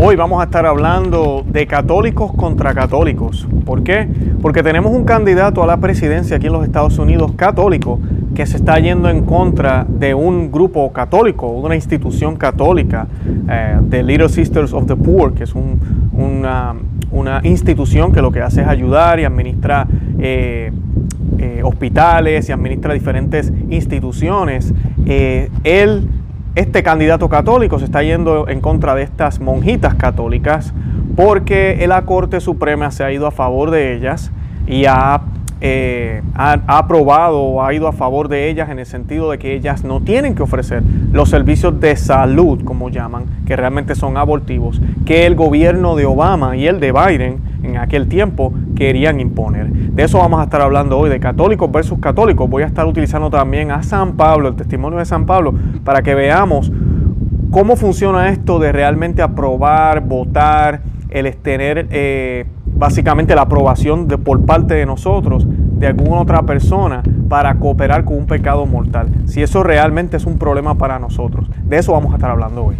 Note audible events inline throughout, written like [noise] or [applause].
Hoy vamos a estar hablando de católicos contra católicos. ¿Por qué? Porque tenemos un candidato a la presidencia aquí en los Estados Unidos católico que se está yendo en contra de un grupo católico, una institución católica, eh, The Little Sisters of the Poor, que es una, institución que lo que hace es ayudar y administrar eh, eh, hospitales y administra diferentes instituciones. él este candidato católico se está yendo en contra de estas monjitas católicas porque la Corte Suprema se ha ido a favor de ellas y ha, eh, ha, aprobado o ha ido a favor de ellas en el sentido de que ellas no tienen que ofrecer los servicios de salud, como llaman, que realmente son abortivos, que el gobierno de Obama y el de Biden en aquel tiempo querían imponer. De eso vamos a estar hablando hoy, de católicos versus católicos. Voy a estar utilizando también a San Pablo, el testimonio de San Pablo, para que veamos cómo funciona esto de realmente aprobar, votar, el tener eh, básicamente la aprobación de, por parte de nosotros de alguna otra persona para cooperar con un pecado mortal. Si eso realmente es un problema para nosotros. De eso vamos a estar hablando hoy.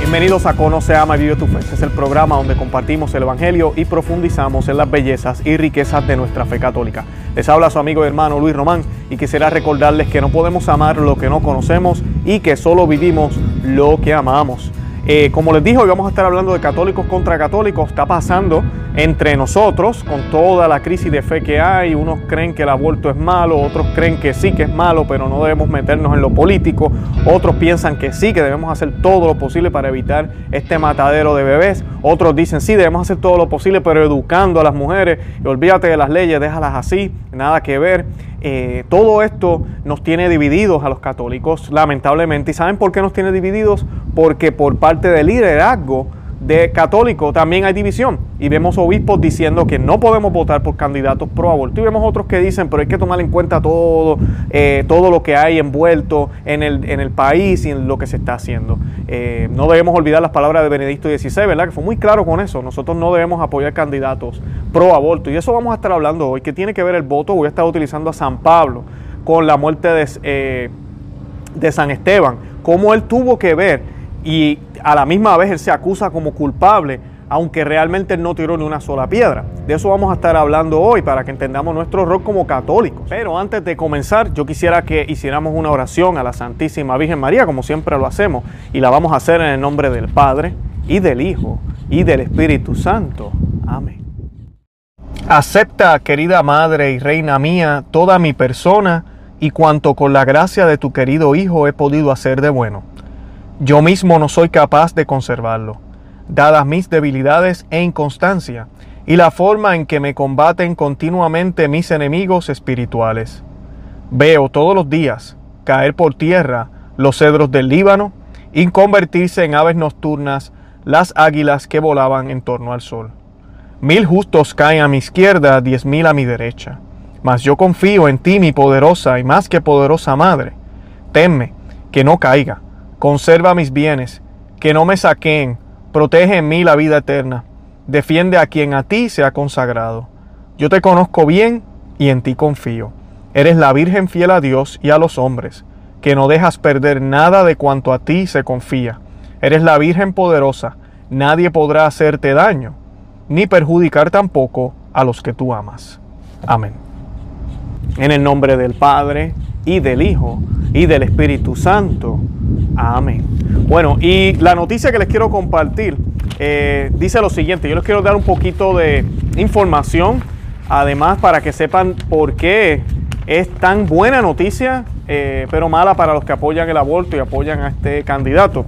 Bienvenidos a Conoce, Ama y Vive tu Fe. Este es el programa donde compartimos el Evangelio y profundizamos en las bellezas y riquezas de nuestra fe católica. Les habla su amigo y hermano Luis Román y quisiera recordarles que no podemos amar lo que no conocemos y que solo vivimos lo que amamos. Eh, como les dije, hoy vamos a estar hablando de católicos contra católicos. Está pasando entre nosotros con toda la crisis de fe que hay. Unos creen que el aborto es malo, otros creen que sí que es malo, pero no debemos meternos en lo político. Otros piensan que sí, que debemos hacer todo lo posible para evitar este matadero de bebés. Otros dicen sí, debemos hacer todo lo posible, pero educando a las mujeres. Y olvídate de las leyes, déjalas así, nada que ver. Eh, todo esto nos tiene divididos a los católicos, lamentablemente. ¿Y saben por qué nos tiene divididos? Porque por parte del liderazgo de católico también hay división. Y vemos obispos diciendo que no podemos votar por candidatos pro aborto. Y vemos otros que dicen, pero hay que tomar en cuenta todo, eh, todo lo que hay envuelto en el, en el país y en lo que se está haciendo. Eh, no debemos olvidar las palabras de Benedicto XVI, ¿verdad? Que fue muy claro con eso. Nosotros no debemos apoyar candidatos pro aborto. Y eso vamos a estar hablando hoy. que tiene que ver el voto? Voy a estar utilizando a San Pablo con la muerte de, eh, de San Esteban. Cómo él tuvo que ver y a la misma vez él se acusa como culpable, aunque realmente no tiró ni una sola piedra. De eso vamos a estar hablando hoy para que entendamos nuestro rol como católicos. Pero antes de comenzar, yo quisiera que hiciéramos una oración a la Santísima Virgen María, como siempre lo hacemos, y la vamos a hacer en el nombre del Padre, y del Hijo, y del Espíritu Santo. Amén. Acepta, querida Madre y Reina mía, toda mi persona y cuanto con la gracia de tu querido Hijo he podido hacer de bueno yo mismo no soy capaz de conservarlo, dadas mis debilidades e inconstancia, y la forma en que me combaten continuamente mis enemigos espirituales. Veo todos los días caer por tierra los cedros del Líbano y convertirse en aves nocturnas las águilas que volaban en torno al sol. Mil justos caen a mi izquierda, diez mil a mi derecha. Mas yo confío en ti, mi poderosa y más que poderosa madre. Temme que no caiga Conserva mis bienes, que no me saquen, protege en mí la vida eterna, defiende a quien a ti se ha consagrado. Yo te conozco bien y en ti confío. Eres la Virgen fiel a Dios y a los hombres, que no dejas perder nada de cuanto a ti se confía. Eres la Virgen poderosa, nadie podrá hacerte daño, ni perjudicar tampoco a los que tú amas. Amén. En el nombre del Padre, y del Hijo, y del Espíritu Santo. Amén. Bueno, y la noticia que les quiero compartir eh, dice lo siguiente, yo les quiero dar un poquito de información, además para que sepan por qué es tan buena noticia, eh, pero mala para los que apoyan el aborto y apoyan a este candidato.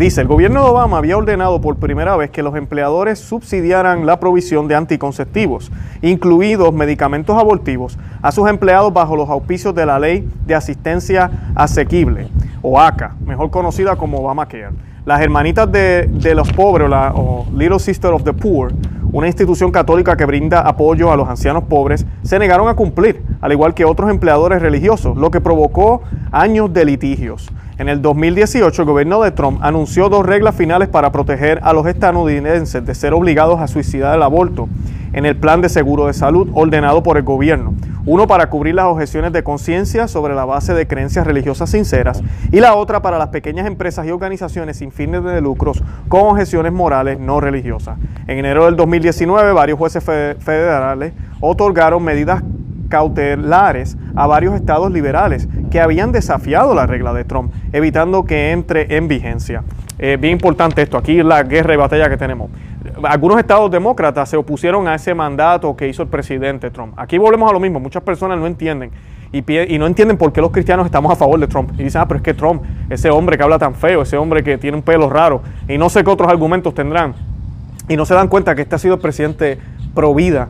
Dice, el gobierno de Obama había ordenado por primera vez que los empleadores subsidiaran la provisión de anticonceptivos, incluidos medicamentos abortivos, a sus empleados bajo los auspicios de la Ley de Asistencia Asequible, o ACA, mejor conocida como Obamacare. Las hermanitas de, los pobres, o Little Sister of the Poor, una institución católica que brinda apoyo a los ancianos pobres, se negaron a cumplir, al igual que otros empleadores religiosos, lo que provocó años de litigios. En el 2018, el gobierno de Trump anunció dos reglas finales para proteger a los estadounidenses de ser obligados a suicidar el aborto en el plan de seguro de salud ordenado por el gobierno. Uno para cubrir las objeciones de conciencia sobre la base de creencias religiosas sinceras y la otra para las pequeñas empresas y organizaciones sin fines de lucros con objeciones morales no religiosas. En enero del 2019 varios jueces federales otorgaron medidas cautelares a varios estados liberales que habían desafiado la regla de Trump, evitando que entre en vigencia. Eh, bien importante esto, aquí la guerra y batalla que tenemos. Algunos estados demócratas se opusieron a ese mandato que hizo el presidente Trump. Aquí volvemos a lo mismo, muchas personas no entienden y, no entienden por qué los cristianos estamos a favor de Trump. Y dicen, ah, pero es que Trump, ese hombre que habla tan feo, ese hombre que tiene un pelo raro, y no sé qué otros argumentos tendrán. Y no se dan cuenta que este ha sido el presidente pro vida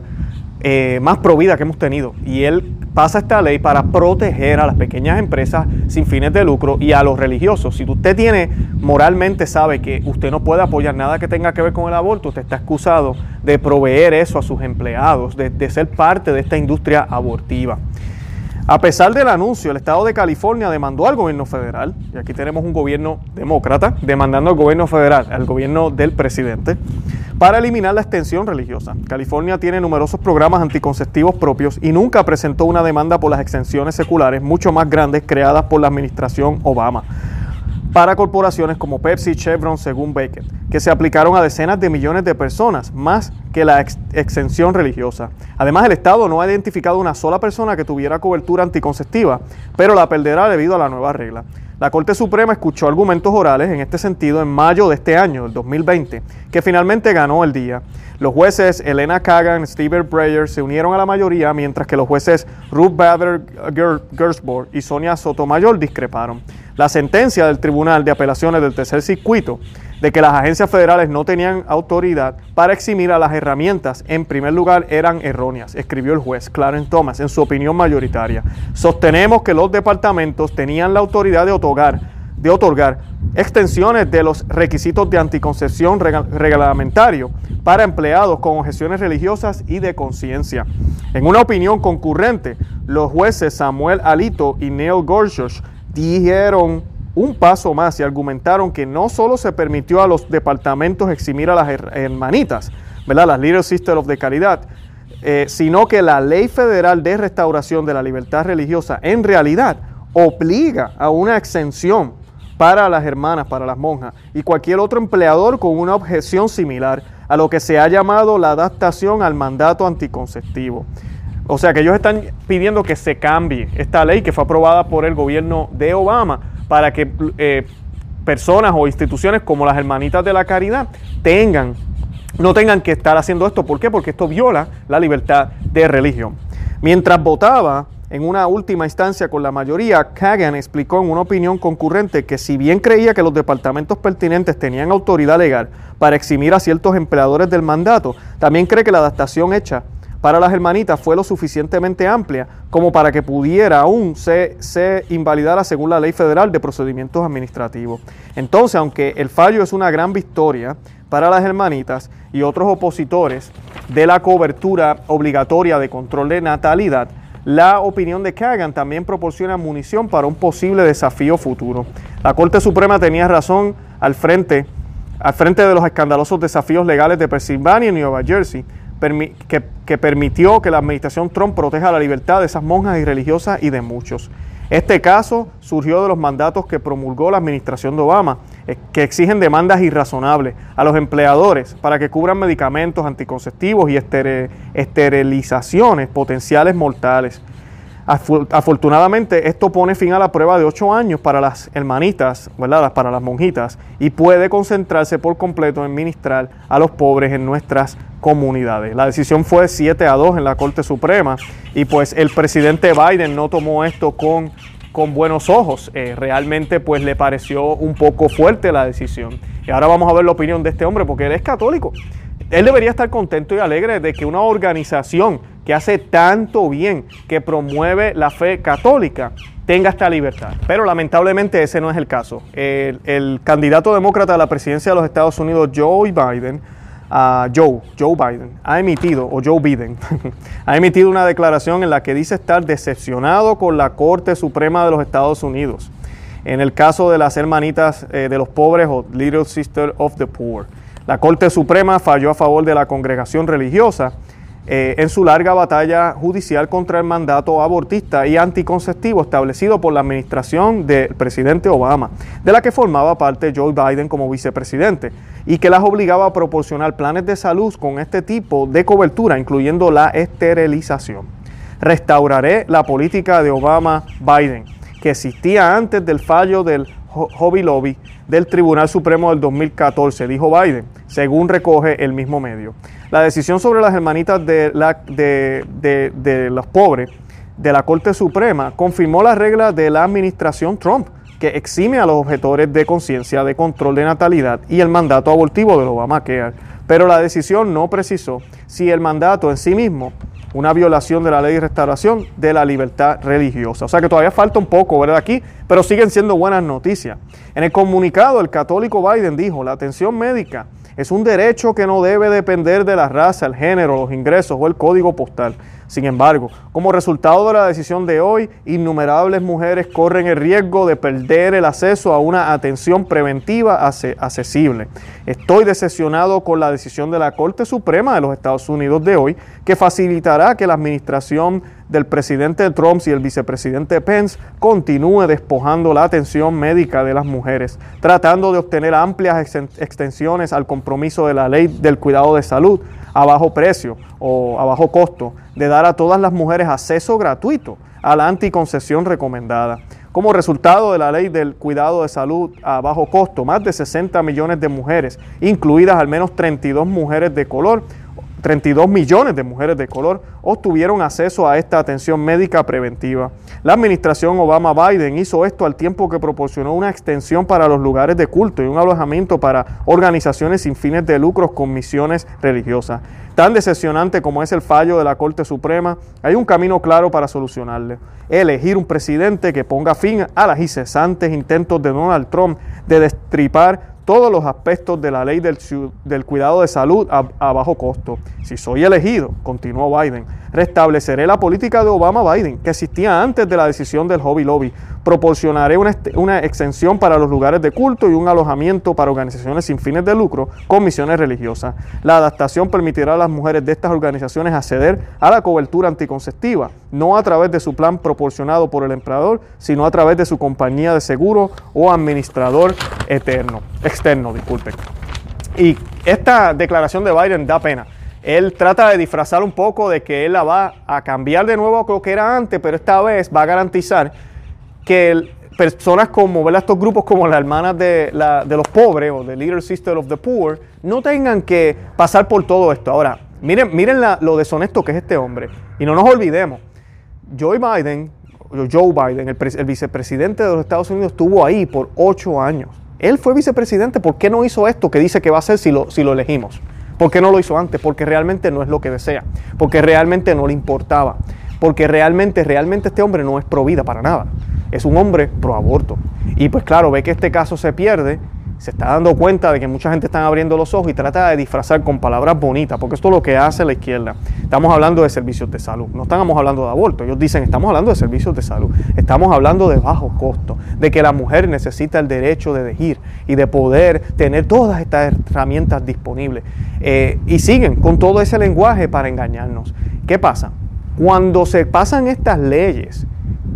eh, más provida que hemos tenido. Y él pasa esta ley para proteger a las pequeñas empresas sin fines de lucro y a los religiosos. Si usted tiene, moralmente sabe que usted no puede apoyar nada que tenga que ver con el aborto, usted está excusado de proveer eso a sus empleados, de ser parte de esta industria abortiva. A pesar del anuncio, el Estado de California demandó al gobierno federal, y aquí tenemos un gobierno demócrata demandando al gobierno federal, al gobierno del presidente, para eliminar la extensión religiosa. California tiene numerosos programas anticonceptivos propios y nunca presentó una demanda por las exenciones seculares mucho más grandes creadas por la administración Obama para corporaciones como Pepsi y Chevron, según Beckett, que se aplicaron a decenas de millones de personas, más que la exención religiosa. Además, el Estado no ha identificado una sola persona que tuviera cobertura anticonceptiva, pero la perderá debido a la nueva regla. La Corte Suprema escuchó argumentos orales en este sentido en mayo de este año, el 2020, que finalmente ganó el día. Los jueces Elena Kagan y Steve Breyer se unieron a la mayoría, mientras que los jueces Ruth Bader Gersborg y Sonia Sotomayor discreparon. La sentencia del Tribunal de Apelaciones del Tercer Circuito de que las agencias federales no tenían autoridad para eximir a las herramientas, en primer lugar, eran erróneas, escribió el juez Clarence Thomas en su opinión mayoritaria. Sostenemos que los departamentos tenían la autoridad de otorgar, de otorgar extensiones de los requisitos de anticoncepción reglamentario para empleados con objeciones religiosas y de conciencia. En una opinión concurrente, los jueces Samuel Alito y Neil Gorsuch dijeron un paso más y argumentaron que no solo se permitió a los departamentos eximir a las hermanitas, ¿verdad? las Little Sisters of the Caridad, eh, sino que la ley federal de restauración de la libertad religiosa en realidad obliga a una exención para las hermanas, para las monjas y cualquier otro empleador con una objeción similar a lo que se ha llamado la adaptación al mandato anticonceptivo. O sea que ellos están pidiendo que se cambie esta ley que fue aprobada por el gobierno de Obama para que eh, personas o instituciones como las hermanitas de la caridad tengan, no tengan que estar haciendo esto. ¿Por qué? Porque esto viola la libertad de religión. Mientras votaba en una última instancia con la mayoría, Kagan explicó en una opinión concurrente que si bien creía que los departamentos pertinentes tenían autoridad legal para eximir a ciertos empleadores del mandato, también cree que la adaptación hecha para las hermanitas fue lo suficientemente amplia como para que pudiera aún se, se invalidara según la ley federal de procedimientos administrativos. Entonces, aunque el fallo es una gran victoria para las hermanitas y otros opositores de la cobertura obligatoria de control de natalidad, la opinión de Kagan también proporciona munición para un posible desafío futuro. La Corte Suprema tenía razón al frente, al frente de los escandalosos desafíos legales de Pensilvania y Nueva Jersey, que, permitió que la administración Trump proteja la libertad de esas monjas y religiosas y de muchos. Este caso surgió de los mandatos que promulgó la administración de Obama, que exigen demandas irrazonables a los empleadores para que cubran medicamentos anticonceptivos y esterilizaciones potenciales mortales. Afortunadamente, esto pone fin a la prueba de ocho años para las hermanitas, ¿verdad? para las monjitas, y puede concentrarse por completo en ministrar a los pobres en nuestras comunidades. La decisión fue 7 a 2 en la Corte Suprema y pues el presidente Biden no tomó esto con, con buenos ojos. Eh, realmente pues le pareció un poco fuerte la decisión. Y ahora vamos a ver la opinión de este hombre porque él es católico. Él debería estar contento y alegre de que una organización que hace tanto bien, que promueve la fe católica, tenga esta libertad. Pero lamentablemente ese no es el caso. El, el candidato demócrata a la presidencia de los Estados Unidos, Joe Biden, Joe, Joe Biden, ha emitido, o Joe Biden, [laughs] ha emitido una declaración en la que dice estar decepcionado con la Corte Suprema de los Estados Unidos en el caso de las hermanitas eh, de los pobres o Little Sister of the Poor. La Corte Suprema falló a favor de la congregación religiosa eh, en su larga batalla judicial contra el mandato abortista y anticonceptivo establecido por la administración del presidente Obama, de la que formaba parte Joe Biden como vicepresidente, y que las obligaba a proporcionar planes de salud con este tipo de cobertura, incluyendo la esterilización. Restauraré la política de Obama-Biden, que existía antes del fallo del Hobby Lobby del Tribunal Supremo del 2014, dijo Biden, según recoge el mismo medio. La decisión sobre las hermanitas de, la, de, los pobres de la Corte Suprema confirmó las reglas de la administración Trump, que exime a los objetores de conciencia de control de natalidad y el mandato abortivo del Obamacare. Pero la decisión no precisó si el mandato en sí mismo una violación de la ley de restauración de la libertad religiosa. O sea que todavía falta un poco, ¿verdad? Aquí, pero siguen siendo buenas noticias. En el comunicado, el católico Biden dijo, la atención médica es un derecho que no debe depender de la raza, el género, los ingresos o el código postal. Sin embargo, como resultado de la decisión de hoy, innumerables mujeres corren el riesgo de perder el acceso a una atención preventiva accesible. Estoy decepcionado con la decisión de la Corte Suprema de los Estados Unidos de hoy, que facilitará que la administración del presidente Trump y el vicepresidente Pence continúe despojando la atención médica de las mujeres, tratando de obtener amplias extensiones al compromiso de la ley del cuidado de salud a bajo precio o a bajo costo, de dar a todas las mujeres acceso gratuito a la anticoncepción recomendada. Como resultado de la ley del cuidado de salud a bajo costo, más de 60 millones de mujeres, incluidas al menos 32 mujeres de color, 32 millones de mujeres de color obtuvieron acceso a esta atención médica preventiva. La administración Obama-Biden hizo esto al tiempo que proporcionó una extensión para los lugares de culto y un alojamiento para organizaciones sin fines de lucros con misiones religiosas. Tan decepcionante como es el fallo de la Corte Suprema, hay un camino claro para solucionarle. Elegir un presidente que ponga fin a las incesantes intentos de Donald Trump de destripar todos los aspectos de la ley del, cuidado de salud a, bajo costo. Si soy elegido, continuó Biden, restableceré la política de Obama-Biden que existía antes de la decisión del Hobby Lobby. Proporcionaré una, una, exención para los lugares de culto y un alojamiento para organizaciones sin fines de lucro con misiones religiosas. La adaptación permitirá a las mujeres de estas organizaciones acceder a la cobertura anticonceptiva, no a través de su plan proporcionado por el empleador, sino a través de su compañía de seguro o administrador eterno externo, disculpen. Y esta declaración de Biden da pena. Él trata de disfrazar un poco de que él la va a cambiar de nuevo a lo que era antes, pero esta vez va a garantizar que personas como, ¿verdad? estos grupos como las hermanas de, los pobres o the Little Sister of the Poor, no tengan que pasar por todo esto. Ahora, miren, miren lo deshonesto que es este hombre. Y no nos olvidemos, Joe Biden, Joe Biden, el, vicepresidente de los Estados Unidos, estuvo ahí por ocho años. Él fue vicepresidente, ¿por qué no hizo esto que dice que va a hacer si lo, si lo elegimos? ¿Por qué no lo hizo antes? Porque realmente no es lo que desea, porque realmente no le importaba, porque realmente, realmente este hombre no es pro vida para nada. Es un hombre pro aborto. Y pues claro, ve que este caso se pierde se está dando cuenta de que mucha gente está abriendo los ojos y trata de disfrazar con palabras bonitas, porque esto es lo que hace la izquierda. Estamos hablando de servicios de salud, no estamos hablando de aborto, ellos dicen estamos hablando de servicios de salud, estamos hablando de bajo costo, de que la mujer necesita el derecho de elegir y de poder tener todas estas herramientas disponibles. Eh, y siguen con todo ese lenguaje para engañarnos. ¿Qué pasa? Cuando se pasan estas leyes,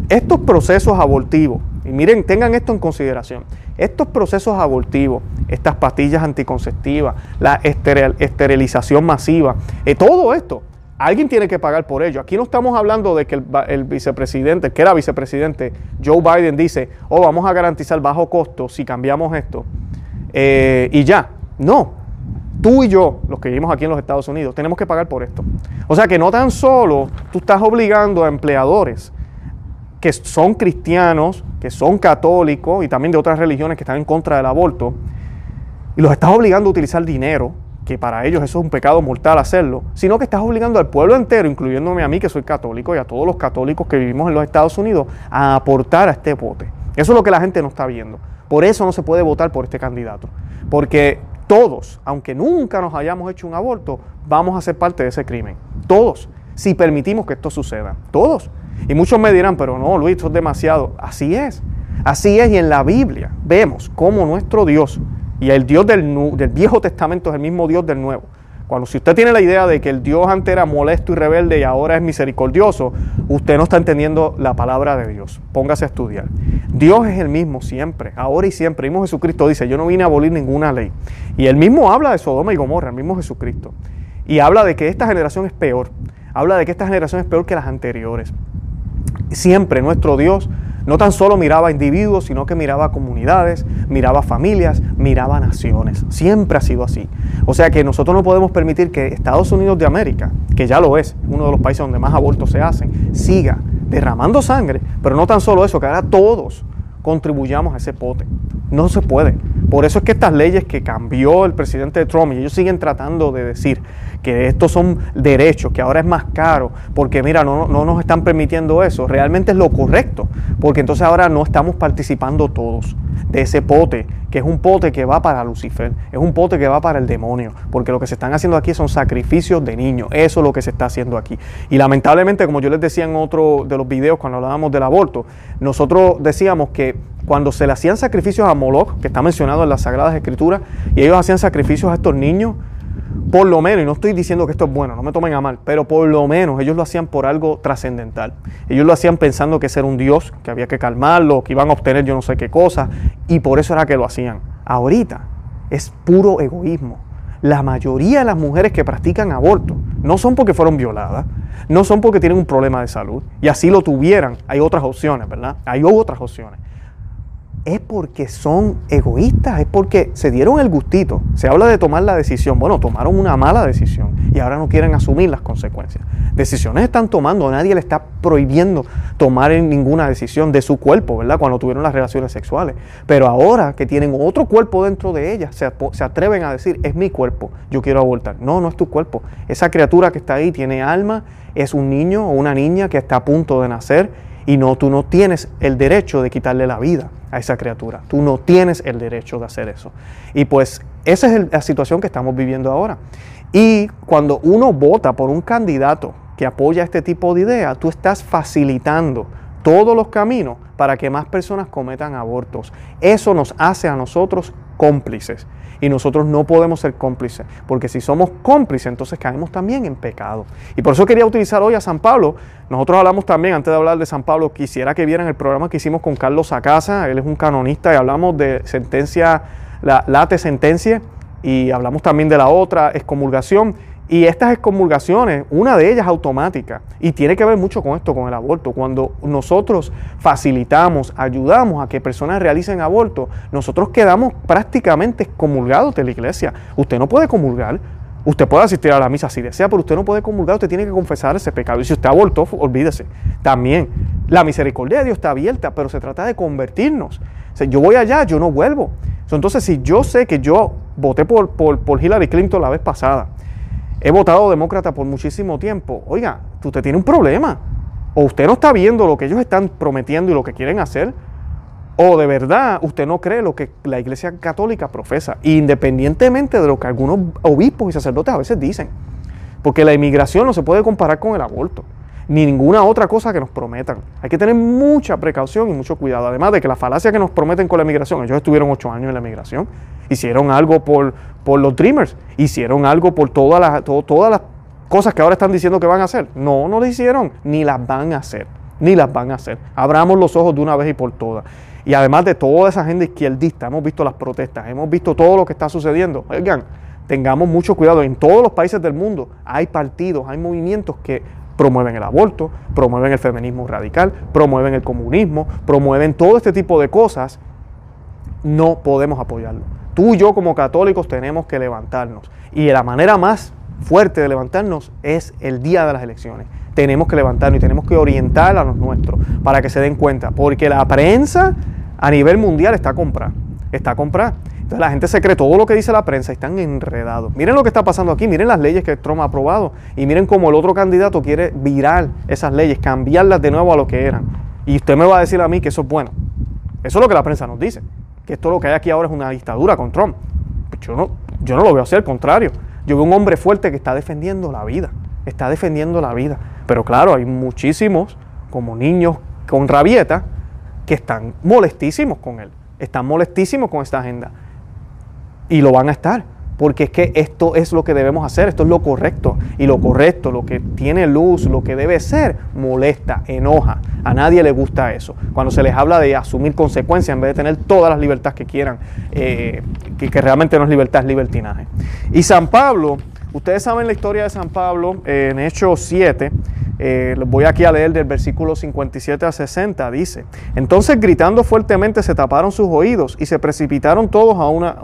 estos procesos abortivos, y miren, tengan esto en consideración, estos procesos abortivos, estas pastillas anticonceptivas, la esterilización masiva, eh, todo esto, alguien tiene que pagar por ello. Aquí no estamos hablando de que el, vicepresidente, que era vicepresidente, Joe Biden dice, oh, vamos a garantizar bajo costo si cambiamos esto. Eh, y ya, no. Tú y yo, los que vivimos aquí en los Estados Unidos, tenemos que pagar por esto. O sea que no tan solo tú estás obligando a empleadores que son cristianos, que son católicos y también de otras religiones que están en contra del aborto, y los estás obligando a utilizar dinero, que para ellos eso es un pecado mortal hacerlo, sino que estás obligando al pueblo entero, incluyéndome a mí que soy católico y a todos los católicos que vivimos en los Estados Unidos, a aportar a este bote. Eso es lo que la gente no está viendo. Por eso no se puede votar por este candidato. Porque todos, aunque nunca nos hayamos hecho un aborto, vamos a ser parte de ese crimen. Todos, si permitimos que esto suceda. Todos. Y muchos me dirán, pero no, Luis, esto es demasiado. Así es. Así es. Y en la Biblia vemos cómo nuestro Dios, y el Dios del, Viejo Testamento es el mismo Dios del Nuevo, Cuando si usted tiene la idea de que el Dios antes era molesto y rebelde y ahora es misericordioso, usted no está entendiendo la palabra de Dios. Póngase a estudiar. Dios es el mismo siempre, ahora y siempre. El mismo Jesucristo dice, yo no vine a abolir ninguna ley. Y él mismo habla de Sodoma y Gomorra, el mismo Jesucristo. Y habla de que esta generación es peor. Habla de que esta generación es peor que las anteriores. Siempre nuestro Dios no tan solo miraba a individuos, sino que miraba a comunidades, miraba a familias, miraba a naciones. Siempre ha sido así. O sea que nosotros no podemos permitir que Estados Unidos de América, que ya lo es, uno de los países donde más abortos se hacen, siga derramando sangre, pero no tan solo eso, que ahora todos contribuyamos a ese pote. No se puede. Por eso es que estas leyes que cambió el presidente Trump, y ellos siguen tratando de decir que estos son derechos, que ahora es más caro, porque mira, no, no nos están permitiendo eso, realmente es lo correcto, porque entonces ahora no estamos participando todos de ese pote, que es un pote que va para Lucifer, es un pote que va para el demonio, porque lo que se están haciendo aquí son sacrificios de niños, eso es lo que se está haciendo aquí. Y lamentablemente, como yo les decía en otro de los videos cuando hablábamos del aborto, nosotros decíamos que cuando se le hacían sacrificios a Moloch, que está mencionado en las Sagradas Escrituras, y ellos hacían sacrificios a estos niños, por lo menos, y no estoy diciendo que esto es bueno, no me tomen a mal, pero por lo menos ellos lo hacían por algo trascendental. Ellos lo hacían pensando que ese era un Dios, que había que calmarlo, que iban a obtener yo no sé qué cosa, y por eso era que lo hacían. Ahorita es puro egoísmo. La mayoría de las mujeres que practican aborto no son porque fueron violadas, no son porque tienen un problema de salud, y así lo tuvieran, hay otras opciones, ¿verdad? Hay otras opciones es porque son egoístas, es porque se dieron el gustito. Se habla de tomar la decisión. Bueno, tomaron una mala decisión y ahora no quieren asumir las consecuencias. Decisiones están tomando, nadie le está prohibiendo tomar ninguna decisión de su cuerpo, ¿verdad? Cuando tuvieron las relaciones sexuales. Pero ahora que tienen otro cuerpo dentro de ellas, se, atreven a decir, es mi cuerpo, yo quiero abortar. No, no es tu cuerpo. Esa criatura que está ahí tiene alma, es un niño o una niña que está a punto de nacer y no, tú no tienes el derecho de quitarle la vida a esa criatura. Tú no tienes el derecho de hacer eso. Y pues esa es la situación que estamos viviendo ahora. Y cuando uno vota por un candidato que apoya este tipo de idea, tú estás facilitando todos los caminos para que más personas cometan abortos. Eso nos hace a nosotros cómplices. Y nosotros no podemos ser cómplices, porque si somos cómplices, entonces caemos también en pecado. Y por eso quería utilizar hoy a San Pablo. Nosotros hablamos también, antes de hablar de San Pablo, quisiera que vieran el programa que hicimos con Carlos Acasa, él es un canonista y hablamos de sentencia, la late sentencia, y hablamos también de la otra, excomulgación. Y estas excomulgaciones, una de ellas automática, y tiene que ver mucho con esto, con el aborto. Cuando nosotros facilitamos, ayudamos a que personas realicen aborto, nosotros quedamos prácticamente excomulgados de la iglesia. Usted no puede comulgar, usted puede asistir a la misa si desea, pero usted no puede comulgar, usted tiene que confesar ese pecado. Y si usted abortó, olvídese. También, la misericordia de Dios está abierta, pero se trata de convertirnos. Yo voy allá, yo no vuelvo. Entonces, si yo sé que yo voté por, por, por Hillary Clinton la vez pasada, he votado demócrata por muchísimo tiempo. Oiga, usted tiene un problema. O usted no está viendo lo que ellos están prometiendo y lo que quieren hacer, o de verdad usted no cree lo que la Iglesia Católica profesa, independientemente de lo que algunos obispos y sacerdotes a veces dicen. Porque la inmigración no se puede comparar con el aborto ni ninguna otra cosa que nos prometan. Hay que tener mucha precaución y mucho cuidado. Además de que la falacia que nos prometen con la migración, ellos estuvieron ocho años en la migración, hicieron algo por, por los Dreamers, hicieron algo por todas las, cosas que ahora están diciendo que van a hacer. No, no lo hicieron, ni las van a hacer, ni las van a hacer. Abramos los ojos de una vez y por todas. Y además de toda esa agenda izquierdista, hemos visto las protestas, hemos visto todo lo que está sucediendo. Oigan, tengamos mucho cuidado. En todos los países del mundo hay partidos, hay movimientos que promueven el aborto, promueven el feminismo radical, promueven el comunismo, promueven todo este tipo de cosas, no podemos apoyarlo. Tú y yo como católicos tenemos que levantarnos. Y la manera más fuerte de levantarnos es el día de las elecciones. Tenemos que levantarnos y tenemos que orientar a los nuestros para que se den cuenta, porque la prensa a nivel mundial está comprada, está comprada. Entonces la gente se cree todo lo que dice la prensa y están enredados. Miren lo que está pasando aquí, miren las leyes que Trump ha aprobado y miren cómo el otro candidato quiere virar esas leyes, cambiarlas de nuevo a lo que eran. Y usted me va a decir a mí que eso es bueno. Eso es lo que la prensa nos dice, que esto lo que hay aquí ahora es una dictadura con Trump. Pues yo no, yo no lo veo así, al contrario. Yo veo un hombre fuerte que está defendiendo la vida, está defendiendo la vida. Pero claro, hay muchísimos, como niños con rabieta, que están molestísimos con él, están molestísimos con esta agenda y lo van a estar. Porque es que esto es lo que debemos hacer, esto es lo correcto. Y lo correcto, lo que tiene luz, lo que debe ser, molesta, enoja. A nadie le gusta eso. Cuando se les habla de asumir consecuencias en vez de tener todas las libertades que quieran, eh, que, realmente no es libertad, es libertinaje. Y San Pablo, ustedes saben la historia de San Pablo en Hechos 7. Eh, voy aquí a leer del versículo 57 a 60, dice, entonces gritando fuertemente se taparon sus oídos y se precipitaron todos a una,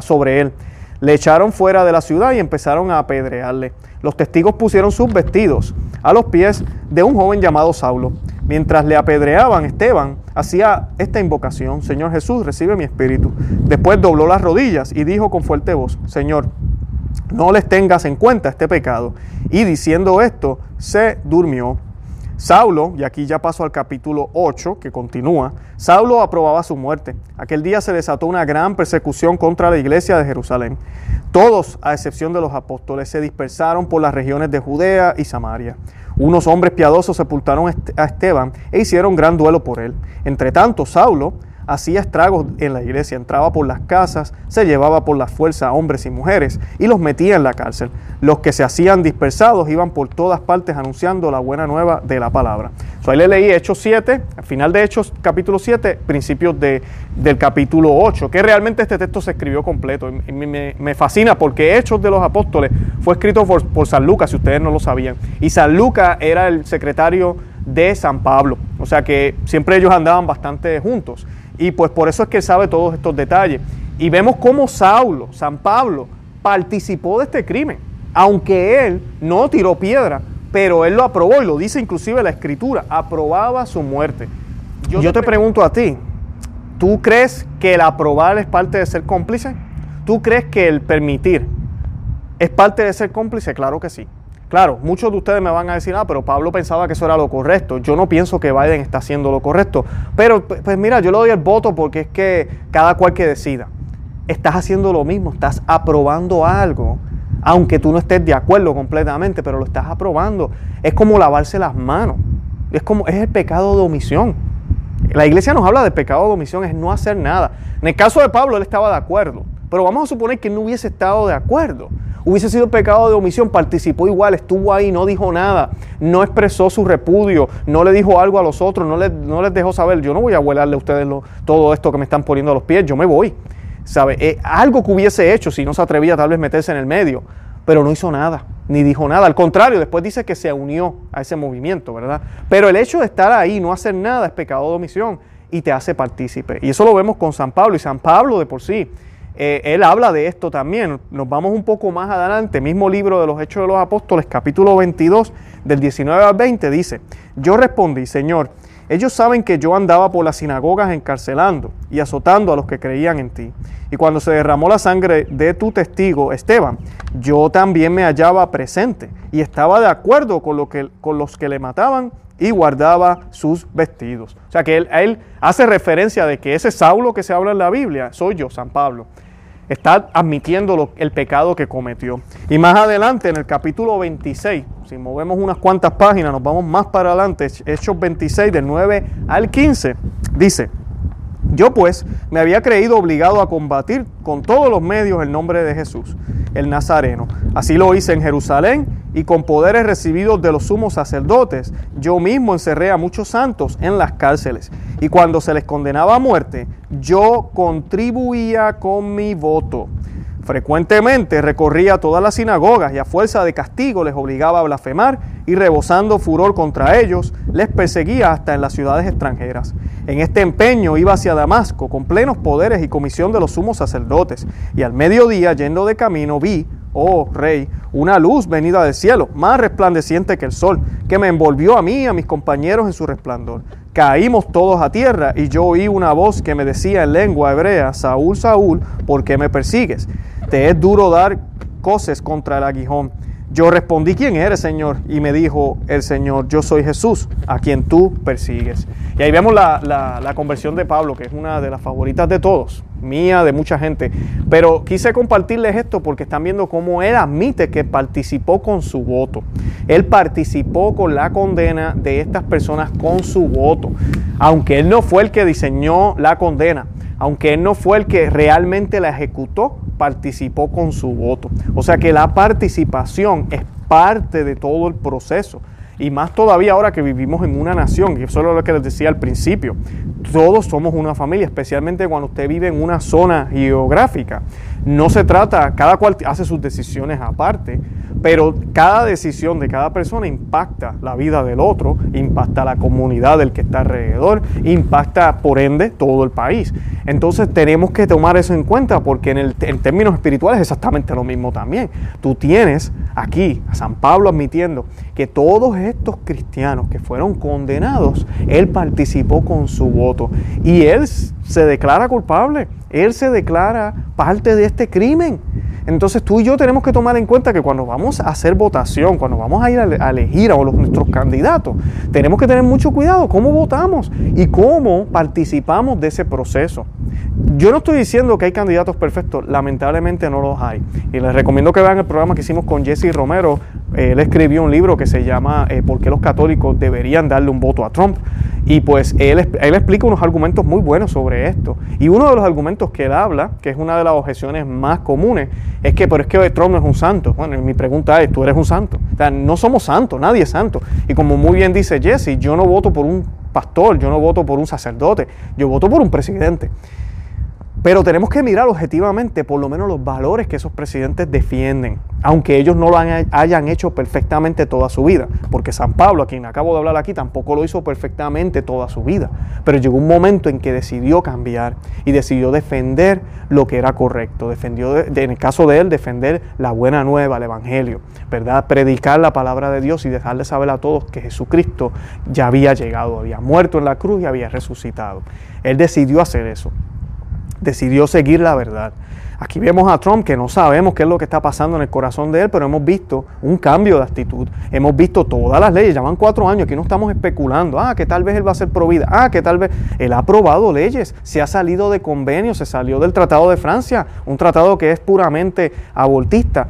sobre él le echaron fuera de la ciudad y empezaron a apedrearle. Los testigos pusieron sus vestidos a los pies de un joven llamado Saulo. Mientras le apedreaban, Esteban hacía esta invocación, Señor Jesús, recibe mi espíritu. Después dobló las rodillas y dijo con fuerte voz, Señor, no les tengas en cuenta este pecado. Y diciendo esto, se durmió. Saulo, y aquí ya paso al capítulo 8 que continúa, Saulo aprobaba su muerte. Aquel día se desató una gran persecución contra la iglesia de Jerusalén. Todos, a excepción de los apóstoles, se dispersaron por las regiones de Judea y Samaria. Unos hombres piadosos sepultaron a Esteban e hicieron gran duelo por él. Entre tanto, Saulo hacía estragos en la iglesia, entraba por las casas, se llevaba por la fuerza a hombres y mujeres y los metía en la cárcel. Los que se hacían dispersados iban por todas partes anunciando la buena nueva de la palabra. So, ahí le leí Hechos 7, al final de Hechos capítulo 7, principios de, del capítulo 8, que realmente este texto se escribió completo. Y me, fascina porque Hechos de los Apóstoles fue escrito por, por San Lucas, si ustedes no lo sabían. Y San Lucas era el secretario de San Pablo. O sea que siempre ellos andaban bastante juntos. Y pues por eso es que él sabe todos estos detalles. Y vemos cómo Saulo, San Pablo, participó de este crimen. Aunque él no tiró piedra, pero él lo aprobó y lo dice inclusive la escritura, aprobaba su muerte. Yo, te, pregunto a ti, ¿tú crees que el aprobar es parte de ser cómplice? ¿Tú crees que el permitir es parte de ser cómplice? Claro que sí. Claro, muchos de ustedes me van a decir, ah, pero Pablo pensaba que eso era lo correcto. Yo no pienso que Biden está haciendo lo correcto. Pero, pues mira, yo le doy el voto porque es que cada cual que decida. Estás haciendo lo mismo, estás aprobando algo, aunque tú no estés de acuerdo completamente, pero lo estás aprobando. Es como lavarse las manos. Es como, es el pecado de omisión. La iglesia nos habla de pecado de omisión, es no hacer nada. En el caso de Pablo, él estaba de acuerdo. Pero vamos a suponer que no hubiese estado de acuerdo hubiese sido pecado de omisión, participó igual, estuvo ahí, no dijo nada, no expresó su repudio, no le dijo algo a los otros, no, no les dejó saber, yo no voy a huelarle a ustedes todo esto que me están poniendo a los pies, yo me voy. ¿Sabe? Eh, algo que hubiese hecho si no se atrevía tal vez meterse en el medio, pero no hizo nada, ni dijo nada. Al contrario, después dice que se unió a ese movimiento, ¿verdad? Pero el hecho de estar ahí, no hacer nada, es pecado de omisión y te hace partícipe. Y eso lo vemos con San Pablo. Y San Pablo de por sí eh, él habla de esto también. Nos vamos un poco más adelante, mismo libro de los Hechos de los Apóstoles, capítulo 22, del 19 al 20, dice, yo respondí, Señor, ellos saben que yo andaba por las sinagogas encarcelando y azotando a los que creían en ti. Y cuando se derramó la sangre de tu testigo, Esteban, yo también me hallaba presente y estaba de acuerdo con, lo que, con los que le mataban y guardaba sus vestidos. O sea que él, él hace referencia de que ese Saulo que se habla en la Biblia soy yo, San Pablo está admitiendo el pecado que cometió. Y más adelante, en el capítulo 26, si movemos unas cuantas páginas, nos vamos más para adelante, Hechos 26, del 9 al 15, dice, yo pues me había creído obligado a combatir con todos los medios el nombre de Jesús, el Nazareno. Así lo hice en Jerusalén y con poderes recibidos de los sumos sacerdotes, yo mismo encerré a muchos santos en las cárceles. Y cuando se les condenaba a muerte, yo contribuía con mi voto. Frecuentemente recorría todas las sinagogas y a fuerza de castigo les obligaba a blasfemar y rebosando furor contra ellos, les perseguía hasta en las ciudades extranjeras. En este empeño iba hacia Damasco con plenos poderes y comisión de los sumos sacerdotes. Y al mediodía, yendo de camino, vi oh rey, una luz venida del cielo, más resplandeciente que el sol, que me envolvió a mí y a mis compañeros en su resplandor. Caímos todos a tierra y yo oí una voz que me decía en lengua hebrea, Saúl, Saúl, ¿por qué me persigues? Te es duro dar coces contra el aguijón. Yo respondí, ¿quién eres, Señor? Y me dijo el Señor, yo soy Jesús, a quien tú persigues. Y ahí vemos la, la, conversión de Pablo, que es una de las favoritas de todos, mía, de mucha gente. Pero quise compartirles esto porque están viendo cómo él admite que participó con su voto. Él participó con la condena de estas personas con su voto. Aunque él no fue el que diseñó la condena, aunque él no fue el que realmente la ejecutó, participó con su voto. O sea que la participación es parte de todo el proceso. Y más todavía ahora que vivimos en una nación, y eso es lo que les decía al principio, todos somos una familia, especialmente cuando usted vive en una zona geográfica. No se trata, cada cual hace sus decisiones aparte, pero cada decisión de cada persona impacta la vida del otro, impacta la comunidad del que está alrededor, impacta por ende todo el país. Entonces tenemos que tomar eso en cuenta porque en, en términos espirituales es exactamente lo mismo también. Tú tienes aquí a San Pablo admitiendo que todos estos cristianos que fueron condenados, él participó con su voto y él se declara culpable, él se declara parte de este crimen. Entonces tú y yo tenemos que tomar en cuenta que cuando vamos a hacer votación, cuando vamos a ir a elegir a nuestros candidatos, tenemos que tener mucho cuidado cómo votamos y cómo participamos de ese proceso. Yo no estoy diciendo que hay candidatos perfectos, lamentablemente no los hay. Y les recomiendo que vean el programa que hicimos con Jesse Romero. Él escribió un libro que se llama eh, ¿Por qué los católicos deberían darle un voto a Trump? Y pues él, él, explica unos argumentos muy buenos sobre esto. Y uno de los argumentos que él habla, que es una de las objeciones más comunes, es que, pero es que Trump no es un santo. Bueno, mi pregunta es, ¿tú eres un santo? O sea, no somos santos, nadie es santo. Y como muy bien dice Jesse, yo no voto por un pastor, yo no voto por un sacerdote, yo voto por un presidente. Pero tenemos que mirar objetivamente por lo menos los valores que esos presidentes defienden, aunque ellos no lo hayan hecho perfectamente toda su vida. Porque San Pablo, a quien acabo de hablar aquí, tampoco lo hizo perfectamente toda su vida. Pero llegó un momento en que decidió cambiar y decidió defender lo que era correcto. Defendió, en el caso de él, defender la buena nueva, el Evangelio, ¿verdad? Predicar la palabra de Dios y dejarle saber a todos que Jesucristo ya había llegado, había muerto en la cruz y había resucitado. Él decidió hacer eso decidió seguir la verdad. Aquí vemos a Trump que no sabemos qué es lo que está pasando en el corazón de él, pero hemos visto un cambio de actitud. Hemos visto todas las leyes, ya van cuatro años, aquí no estamos especulando, ah, que tal vez él va a ser pro vida, ah, que tal vez él ha aprobado leyes, se ha salido de convenios, se salió del Tratado de Francia, un tratado que es puramente abortista,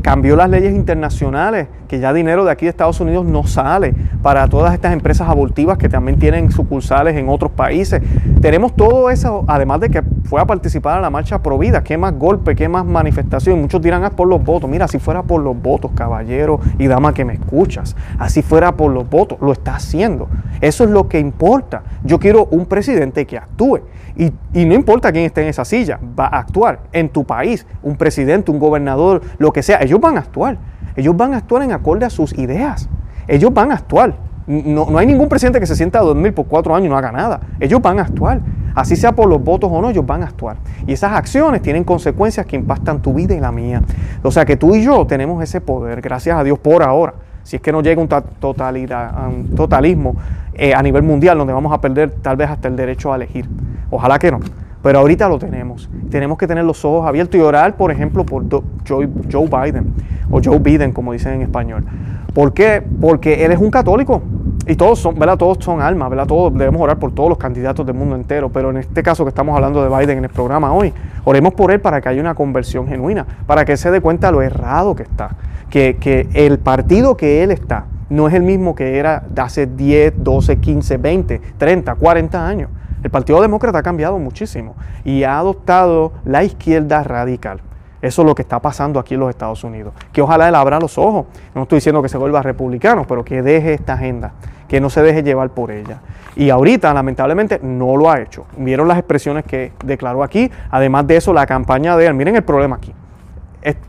cambió las leyes internacionales, que ya dinero de aquí de Estados Unidos no sale para todas estas empresas abortivas que también tienen sucursales en otros países. Tenemos todo eso, además de que fue a participar en la marcha pro vida, ¿qué más golpe, qué más manifestación. Muchos dirán, ah, por los votos. Mira, si fuera por los votos, caballero y dama que me escuchas, así fuera por los votos, lo está haciendo. Eso es lo que importa. Yo quiero un presidente que actúe. Y, y, no importa quién esté en esa silla, va a actuar. En tu país, un presidente, un gobernador, lo que sea, ellos van a actuar. Ellos van a actuar en acorde a sus ideas. Ellos van a actuar. No, no hay ningún presidente que se sienta a dormir por cuatro años y no haga nada. Ellos van a actuar. Así sea por los votos o no, ellos van a actuar. Y esas acciones tienen consecuencias que impactan tu vida y la mía. O sea que tú y yo tenemos ese poder, gracias a Dios por ahora. Si es que no llega un, un totalismo eh, a nivel mundial donde vamos a perder tal vez hasta el derecho a elegir. Ojalá que no. Pero ahorita lo tenemos. Tenemos que tener los ojos abiertos y orar, por ejemplo, por Joe, Biden o Joe Biden, como dicen en español. ¿Por qué? Porque él es un católico. Y todos son, ¿verdad? Todos son almas, ¿verdad? Todos debemos orar por todos los candidatos del mundo entero, pero en este caso que estamos hablando de Biden en el programa hoy, oremos por él para que haya una conversión genuina, para que se dé cuenta lo errado que está, que, el partido que él está no es el mismo que era hace 10, 12, 15, 20, 30, 40 años. El Partido Demócrata ha cambiado muchísimo y ha adoptado la izquierda radical. Eso es lo que está pasando aquí en los Estados Unidos. Que ojalá él abra los ojos. No estoy diciendo que se vuelva republicano, pero que deje esta agenda, que no se deje llevar por ella. Y ahorita, lamentablemente, no lo ha hecho. Vieron las expresiones que declaró aquí. Además de eso, la campaña de él. Miren el problema aquí.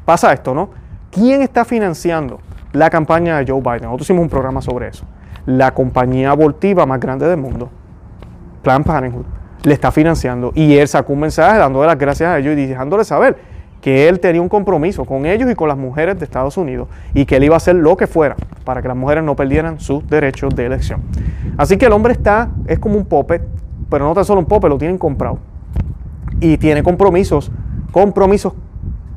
pasa esto, ¿no? ¿Quién está financiando la campaña de Joe Biden? Nosotros hicimos un programa sobre eso. La compañía abortiva más grande del mundo, Planned Parenthood, le está financiando. Y él sacó un mensaje dándole las gracias a ellos y dejándole saber que él tenía un compromiso con ellos y con las mujeres de Estados Unidos y que él iba a hacer lo que fuera para que las mujeres no perdieran sus derechos de elección. Así que el hombre está, es como un pope, pero no tan solo un pope, lo tienen comprado. Y tiene compromisos, compromisos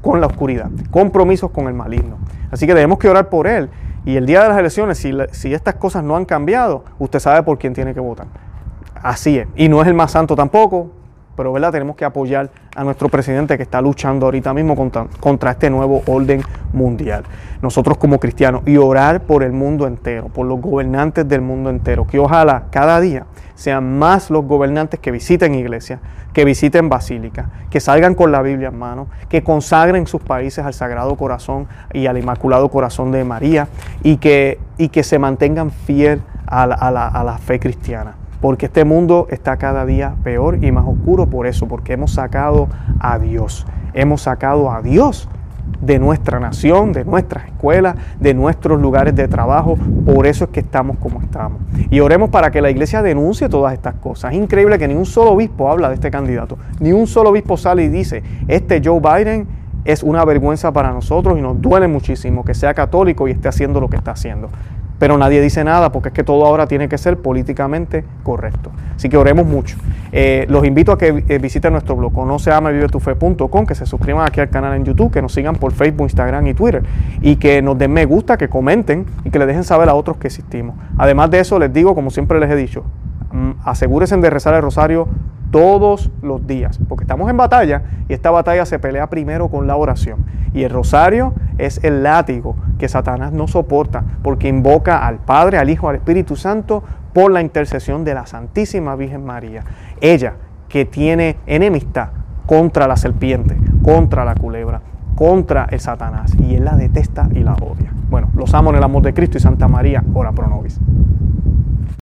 con la oscuridad, compromisos con el maligno. Así que debemos que orar por él. Y el día de las elecciones, si, si estas cosas no han cambiado, usted sabe por quién tiene que votar. Así es. Y no es el más santo tampoco, pero ¿verdad? tenemos que apoyar a nuestro presidente que está luchando ahorita mismo contra, este nuevo orden mundial. Nosotros como cristianos y orar por el mundo entero, por los gobernantes del mundo entero, que ojalá cada día sean más los gobernantes que visiten iglesias, que visiten basílicas, que salgan con la Biblia en mano, que consagren sus países al Sagrado Corazón y al Inmaculado Corazón de María y que, y que se mantengan fiel a la, fe cristiana porque este mundo está cada día peor y más oscuro por eso, porque hemos sacado a Dios, hemos sacado a Dios de nuestra nación, de nuestras escuelas, de nuestros lugares de trabajo. Por eso es que estamos como estamos. Y oremos para que la iglesia denuncie todas estas cosas. Es increíble que ni un solo obispo habla de este candidato. Ni un solo obispo sale y dice, este Joe Biden es una vergüenza para nosotros y nos duele muchísimo que sea católico y esté haciendo lo que está haciendo pero nadie dice nada porque es que todo ahora tiene que ser políticamente correcto. Así que oremos mucho. Eh, los invito a que eh, visiten nuestro blog, no se llama vivetufe.com, que se suscriban aquí al canal en YouTube, que nos sigan por Facebook, Instagram y Twitter y que nos den me gusta, que comenten y que le dejen saber a otros que existimos. Además de eso, les digo, como siempre les he dicho, mm, asegúrense de rezar el rosario todos los días, porque estamos en batalla y esta batalla se pelea primero con la oración. Y el rosario es el látigo que Satanás no soporta, porque invoca al Padre, al Hijo, al Espíritu Santo por la intercesión de la Santísima Virgen María. Ella que tiene enemistad contra la serpiente, contra la culebra, contra el Satanás, y él la detesta y la odia. Bueno, los amo en el amor de Cristo y Santa María, ora pro nobis.